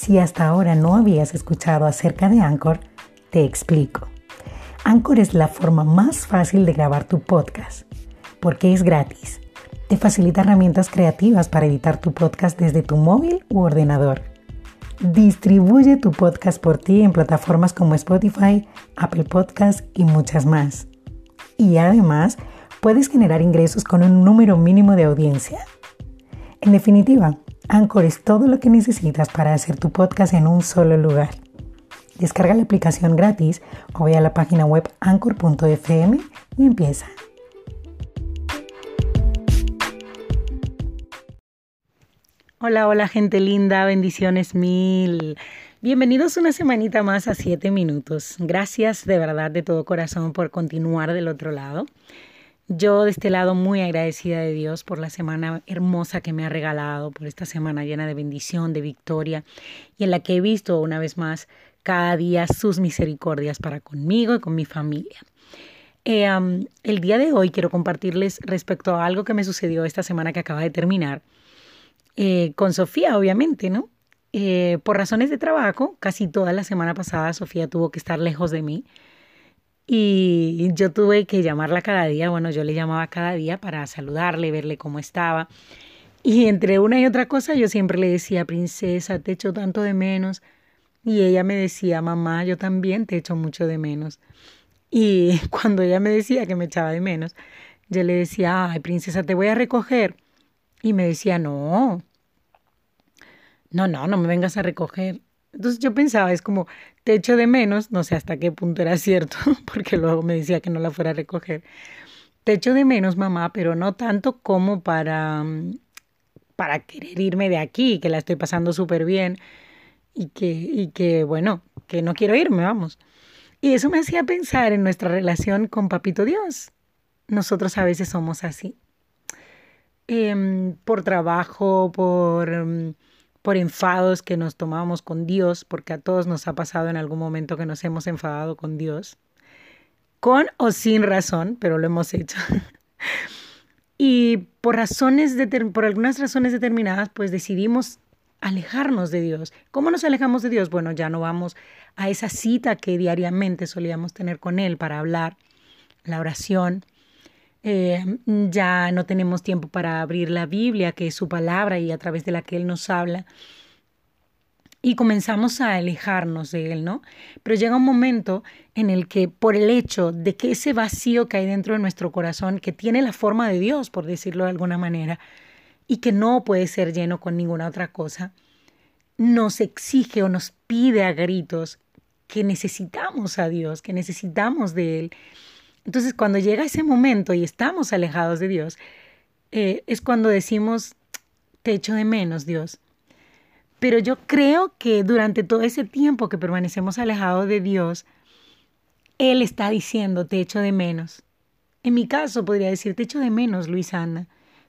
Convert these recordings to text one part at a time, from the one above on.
Si hasta ahora no habías escuchado acerca de Anchor, te explico. Anchor es la forma más fácil de grabar tu podcast, porque es gratis. Te facilita herramientas creativas para editar tu podcast desde tu móvil u ordenador. Distribuye tu podcast por ti en plataformas como Spotify, Apple Podcasts y muchas más. Y además, puedes generar ingresos con un número mínimo de audiencia. En definitiva, Anchor es todo lo que necesitas para hacer tu podcast en un solo lugar. Descarga la aplicación gratis o ve a la página web anchor.fm y empieza. Hola, hola gente linda, bendiciones mil. Bienvenidos una semanita más a 7 minutos. Gracias de verdad de todo corazón por continuar del otro lado. Yo de este lado muy agradecida de Dios por la semana hermosa que me ha regalado, por esta semana llena de bendición, de victoria y en la que he visto una vez más cada día sus misericordias para conmigo y con mi familia. Eh, el día de hoy quiero compartirles respecto a algo que me sucedió esta semana que acaba de terminar, eh, con Sofía obviamente, ¿no? Eh, por razones de trabajo, casi toda la semana pasada Sofía tuvo que estar lejos de mí y yo tuve que llamarla cada día, bueno, yo le llamaba cada día para saludarle, verle cómo estaba. Y entre una y otra cosa yo siempre le decía, princesa, te echo tanto de menos. Y ella me decía, mamá, yo también te echo mucho de menos. Y cuando ella me decía que me echaba de menos, yo le decía, ay, princesa, te voy a recoger. Y me decía, no, no, no, no me vengas a recoger. Entonces yo pensaba, es como, te echo de menos, no sé hasta qué punto era cierto, porque luego me decía que no la fuera a recoger. Te echo de menos, mamá, pero no tanto como para, mm, para querer irme de aquí, que la estoy pasando súper bien y que, y que, bueno, que no quiero irme, vamos. Y eso me hacía pensar en nuestra relación con Papito Dios. Nosotros a veces somos así. Em, por trabajo, por mm, por enfados que nos tomamos con Dios, porque a todos nos ha pasado en algún momento que nos hemos enfadado con Dios, con o sin razón, pero lo hemos hecho. y por razones por algunas razones determinadas, pues decidimos alejarnos de Dios. ¿Cómo nos alejamos de Dios? Bueno, ya no vamos a esa cita que diariamente solíamos tener con Él para hablar, la oración, eh, ya no tenemos tiempo para abrir la Biblia, que es su palabra y a través de la que Él nos habla. Y comenzamos a alejarnos de Él, ¿no? Pero llega un momento en el que por el hecho de que ese vacío que hay dentro de nuestro corazón, que tiene la forma de Dios, por decirlo de alguna manera, y que no puede ser lleno con ninguna otra cosa, nos exige o nos pide a gritos que necesitamos a Dios, que necesitamos de Él entonces, cuando llega ese momento y estamos alejados de Dios, eh, es cuando decimos, te echo de menos, Dios. Pero yo creo que durante todo ese tiempo que permanecemos alejados de Dios, Él está diciendo, te echo de menos. En mi caso podría decir, te echo de menos, Luisana,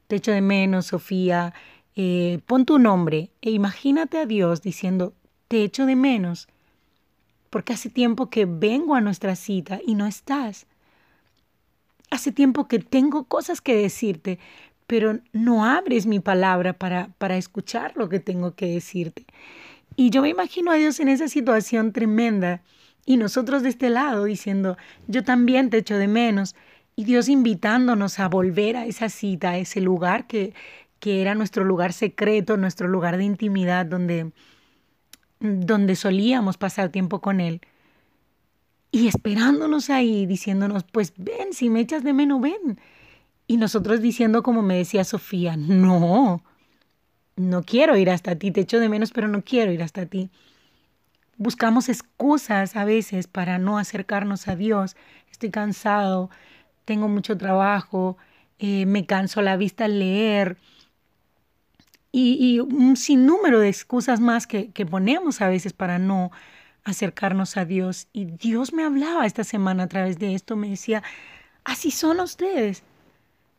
te echo de menos, Sofía, eh, pon tu nombre e imagínate a Dios diciendo, te echo de menos, porque hace tiempo que vengo a nuestra cita y no estás. Hace tiempo que tengo cosas que decirte, pero no abres mi palabra para, para escuchar lo que tengo que decirte. Y yo me imagino a Dios en esa situación tremenda y nosotros de este lado diciendo, yo también te echo de menos. Y Dios invitándonos a volver a esa cita, a ese lugar que, que era nuestro lugar secreto, nuestro lugar de intimidad, donde, donde solíamos pasar tiempo con Él y esperándonos ahí, diciéndonos, pues ven, si me echas de menos, ven. Y nosotros diciendo, como me decía Sofía, no, no quiero ir hasta ti, te echo de menos, pero no quiero ir hasta ti. Buscamos excusas a veces para no acercarnos a Dios. Estoy cansado, tengo mucho trabajo, eh, me canso la vista al leer. Y, y, un sinnúmero de excusas más que, que ponemos a veces para no acercarnos a Dios. Y Dios me hablaba esta semana a través de esto, me decía, así son ustedes.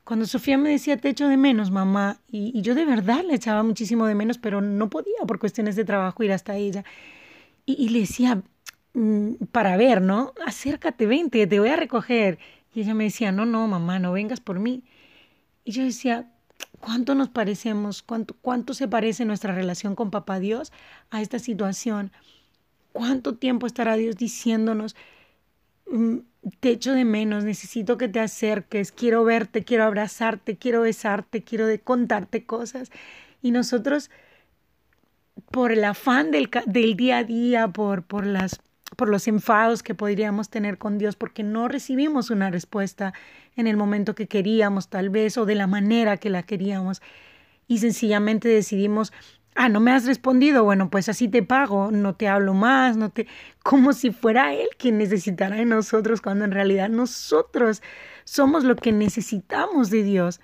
Cuando Sofía me decía, te echo de menos, mamá, y, yo de verdad le echaba muchísimo de menos, pero no podía por cuestiones de trabajo ir hasta ella. Y, le decía, mm, para ver, ¿no? Acércate, vente, te voy a recoger. Y ella me decía, no, no, mamá, no vengas por mí. Y yo decía, ¿Cuánto nos parecemos? ¿Cuánto, ¿Cuánto se parece nuestra relación con Papá Dios a esta situación? ¿Cuánto tiempo estará Dios diciéndonos, mm, te echo de menos, necesito que te acerques, quiero verte, quiero abrazarte, quiero besarte, quiero contarte cosas? Y nosotros, por el afán del, del día a día, por, por, las, por los enfados que podríamos tener con Dios, porque no recibimos una respuesta en el momento que queríamos tal vez o de la manera que la queríamos y sencillamente decidimos, ah, no me has respondido, bueno, pues así te pago, no te hablo más, no te como si fuera él quien necesitara de nosotros cuando en realidad nosotros somos lo que necesitamos de Dios.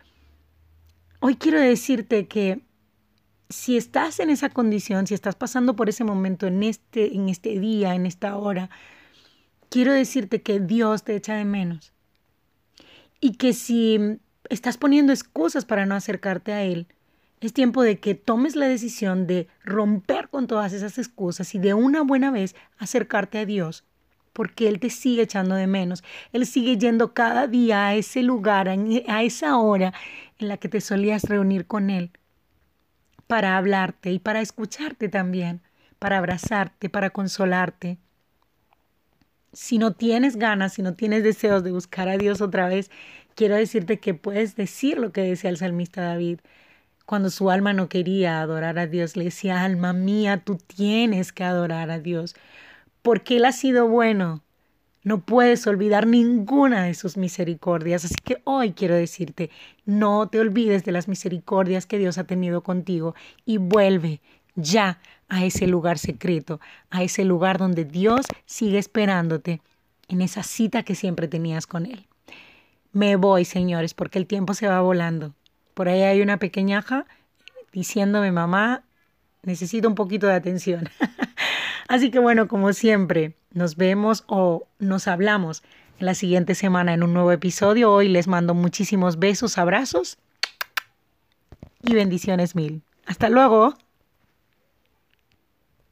Hoy quiero decirte que si estás en esa condición, si estás pasando por ese momento en este en este día, en esta hora, quiero decirte que Dios te echa de menos y que si estás poniendo excusas para no acercarte a Él, es tiempo de que tomes la decisión de romper con todas esas excusas y de una buena vez acercarte a Dios, porque Él te sigue echando de menos. Él sigue yendo cada día a ese lugar, a esa hora en la que te solías reunir con Él, para hablarte y para escucharte también, para abrazarte, para consolarte si no tienes ganas, si no tienes deseos de buscar a Dios otra vez, quiero decirte que puedes decir lo que decía el salmista David. Cuando su alma no quería adorar a Dios, le decía, alma mía, tú tienes que adorar a Dios, porque Él ha sido bueno. No puedes olvidar ninguna de sus misericordias. Así que hoy quiero decirte, no te olvides de las misericordias que Dios ha tenido contigo y vuelve ya a ese lugar secreto, a ese lugar donde Dios sigue esperándote en esa cita que siempre tenías con Él. Me voy, señores, porque el tiempo se va volando. Por ahí hay una pequeñaja diciéndome, mamá, necesito un poquito de atención. Así que bueno, como siempre, nos vemos o nos hablamos la siguiente semana en un nuevo episodio. Hoy les mando muchísimos besos, abrazos y bendiciones mil. Hasta luego.